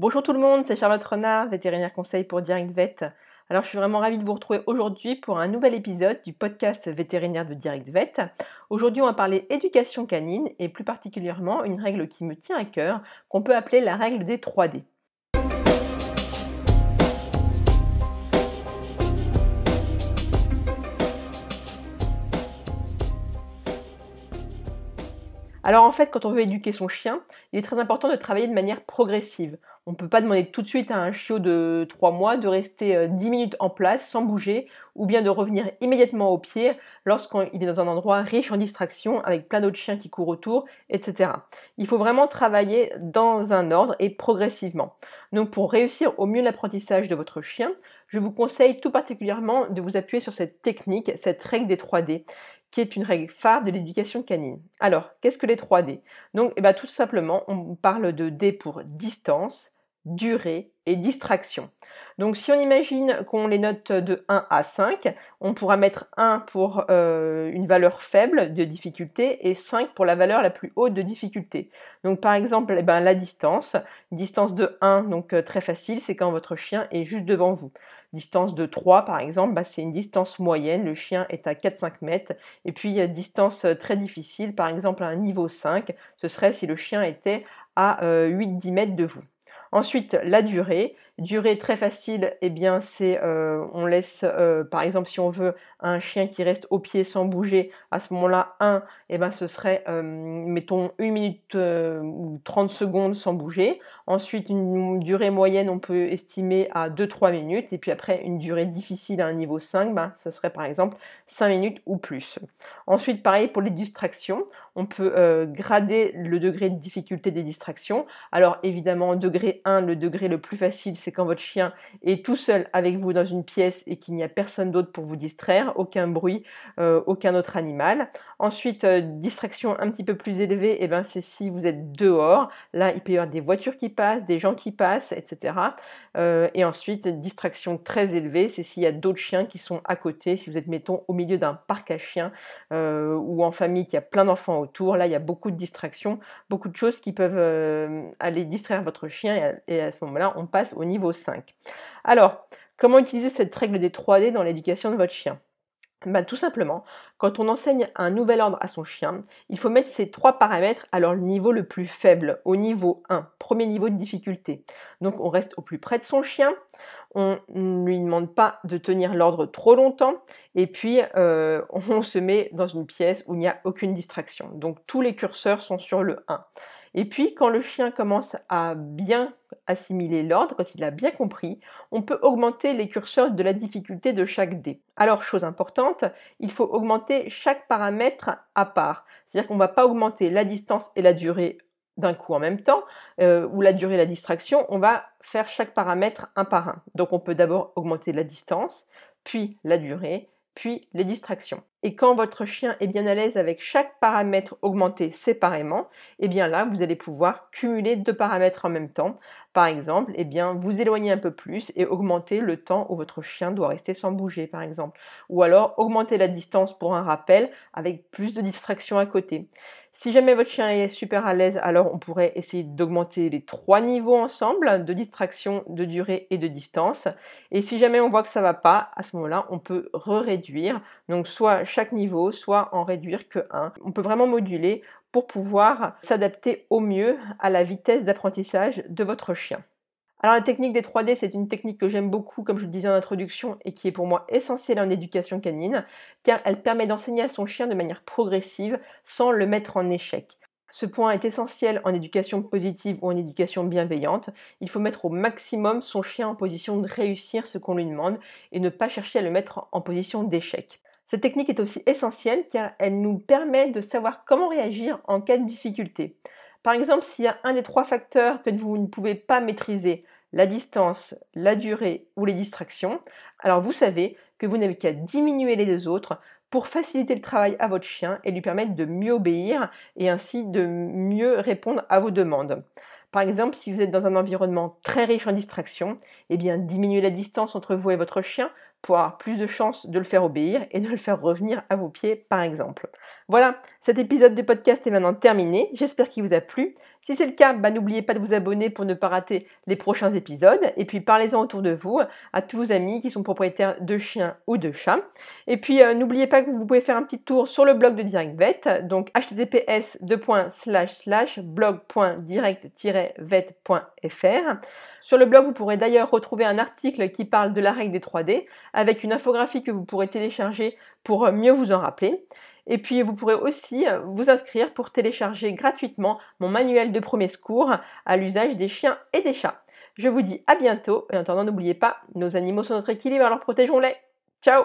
Bonjour tout le monde, c'est Charlotte Renard, vétérinaire conseil pour Direct Vet. Alors je suis vraiment ravie de vous retrouver aujourd'hui pour un nouvel épisode du podcast vétérinaire de Direct Vet. Aujourd'hui on va parler éducation canine et plus particulièrement une règle qui me tient à cœur qu'on peut appeler la règle des 3D. Alors en fait, quand on veut éduquer son chien, il est très important de travailler de manière progressive. On ne peut pas demander tout de suite à un chiot de 3 mois de rester 10 euh, minutes en place sans bouger ou bien de revenir immédiatement au pied lorsqu'il est dans un endroit riche en distractions avec plein d'autres chiens qui courent autour, etc. Il faut vraiment travailler dans un ordre et progressivement. Donc pour réussir au mieux l'apprentissage de votre chien, je vous conseille tout particulièrement de vous appuyer sur cette technique, cette règle des 3D qui est une règle phare de l'éducation canine. Alors, qu'est-ce que les 3D Donc, eh ben, tout simplement, on parle de D pour distance, durée distraction. Donc si on imagine qu'on les note de 1 à 5, on pourra mettre 1 pour euh, une valeur faible de difficulté et 5 pour la valeur la plus haute de difficulté. Donc par exemple, eh ben, la distance, distance de 1, donc euh, très facile, c'est quand votre chien est juste devant vous. Distance de 3 par exemple, bah, c'est une distance moyenne, le chien est à 4-5 mètres. Et puis distance euh, très difficile, par exemple à un niveau 5, ce serait si le chien était à 8-10 mètres de vous. Ensuite, la durée. Durée très facile, eh bien c'est euh, on laisse euh, par exemple si on veut un chien qui reste au pied sans bouger, à ce moment-là 1, eh ben ce serait euh, mettons 1 minute ou 30 secondes sans bouger. Ensuite une durée moyenne on peut estimer à 2-3 minutes et puis après une durée difficile à un niveau 5, ben, ce serait par exemple 5 minutes ou plus. Ensuite pareil pour les distractions, on peut grader le degré de difficulté des distractions. Alors évidemment degré 1, le degré le plus facile c'est quand votre chien est tout seul avec vous dans une pièce et qu'il n'y a personne d'autre pour vous distraire, aucun bruit, euh, aucun autre animal. Ensuite, euh, distraction un petit peu plus élevée, et eh ben, c'est si vous êtes dehors. Là, il peut y avoir des voitures qui passent, des gens qui passent, etc. Euh, et ensuite, distraction très élevée, c'est s'il y a d'autres chiens qui sont à côté, si vous êtes, mettons, au milieu d'un parc à chiens ou en famille qui a plein d'enfants autour. Là, il y a beaucoup de distractions, beaucoup de choses qui peuvent aller distraire votre chien et à ce moment-là, on passe au niveau 5. Alors, comment utiliser cette règle des 3D dans l'éducation de votre chien? Ben, tout simplement, quand on enseigne un nouvel ordre à son chien, il faut mettre ces trois paramètres à leur niveau le plus faible, au niveau 1, premier niveau de difficulté. Donc on reste au plus près de son chien, on ne lui demande pas de tenir l'ordre trop longtemps, et puis euh, on se met dans une pièce où il n'y a aucune distraction. Donc tous les curseurs sont sur le 1. Et puis, quand le chien commence à bien assimiler l'ordre, quand il a bien compris, on peut augmenter les curseurs de la difficulté de chaque dé. Alors, chose importante, il faut augmenter chaque paramètre à part. C'est-à-dire qu'on ne va pas augmenter la distance et la durée d'un coup en même temps, euh, ou la durée et la distraction, on va faire chaque paramètre un par un. Donc on peut d'abord augmenter la distance, puis la durée, puis les distractions. Et quand votre chien est bien à l'aise avec chaque paramètre augmenté séparément, et eh bien là, vous allez pouvoir cumuler deux paramètres en même temps. Par exemple, et eh bien, vous éloigner un peu plus et augmenter le temps où votre chien doit rester sans bouger, par exemple. Ou alors augmenter la distance pour un rappel avec plus de distractions à côté. Si jamais votre chien est super à l'aise, alors on pourrait essayer d'augmenter les trois niveaux ensemble, de distraction, de durée et de distance. Et si jamais on voit que ça va pas, à ce moment-là, on peut réduire Donc soit chaque niveau, soit en réduire que un. On peut vraiment moduler pour pouvoir s'adapter au mieux à la vitesse d'apprentissage de votre chien. Alors la technique des 3D, c'est une technique que j'aime beaucoup, comme je le disais en introduction, et qui est pour moi essentielle en éducation canine, car elle permet d'enseigner à son chien de manière progressive sans le mettre en échec. Ce point est essentiel en éducation positive ou en éducation bienveillante. Il faut mettre au maximum son chien en position de réussir ce qu'on lui demande et ne pas chercher à le mettre en position d'échec. Cette technique est aussi essentielle car elle nous permet de savoir comment réagir en cas de difficulté. Par exemple, s'il y a un des trois facteurs que vous ne pouvez pas maîtriser, la distance, la durée ou les distractions, alors vous savez que vous n'avez qu'à diminuer les deux autres pour faciliter le travail à votre chien et lui permettre de mieux obéir et ainsi de mieux répondre à vos demandes. Par exemple, si vous êtes dans un environnement très riche en distractions, eh bien la distance entre vous et votre chien pour avoir plus de chances de le faire obéir et de le faire revenir à vos pieds par exemple. Voilà, cet épisode de podcast est maintenant terminé. J'espère qu'il vous a plu. Si c'est le cas, bah, n'oubliez pas de vous abonner pour ne pas rater les prochains épisodes. Et puis parlez-en autour de vous, à tous vos amis qui sont propriétaires de chiens ou de chats. Et puis euh, n'oubliez pas que vous pouvez faire un petit tour sur le blog de DirectVet, donc https blog.direct-vet.fr. Sur le blog, vous pourrez d'ailleurs retrouver un article qui parle de la règle des 3D avec une infographie que vous pourrez télécharger pour mieux vous en rappeler. Et puis vous pourrez aussi euh, vous inscrire pour télécharger gratuitement mon manuel de premier secours à l'usage des chiens et des chats. Je vous dis à bientôt et en attendant n'oubliez pas, nos animaux sont notre équilibre alors protégeons-les. Ciao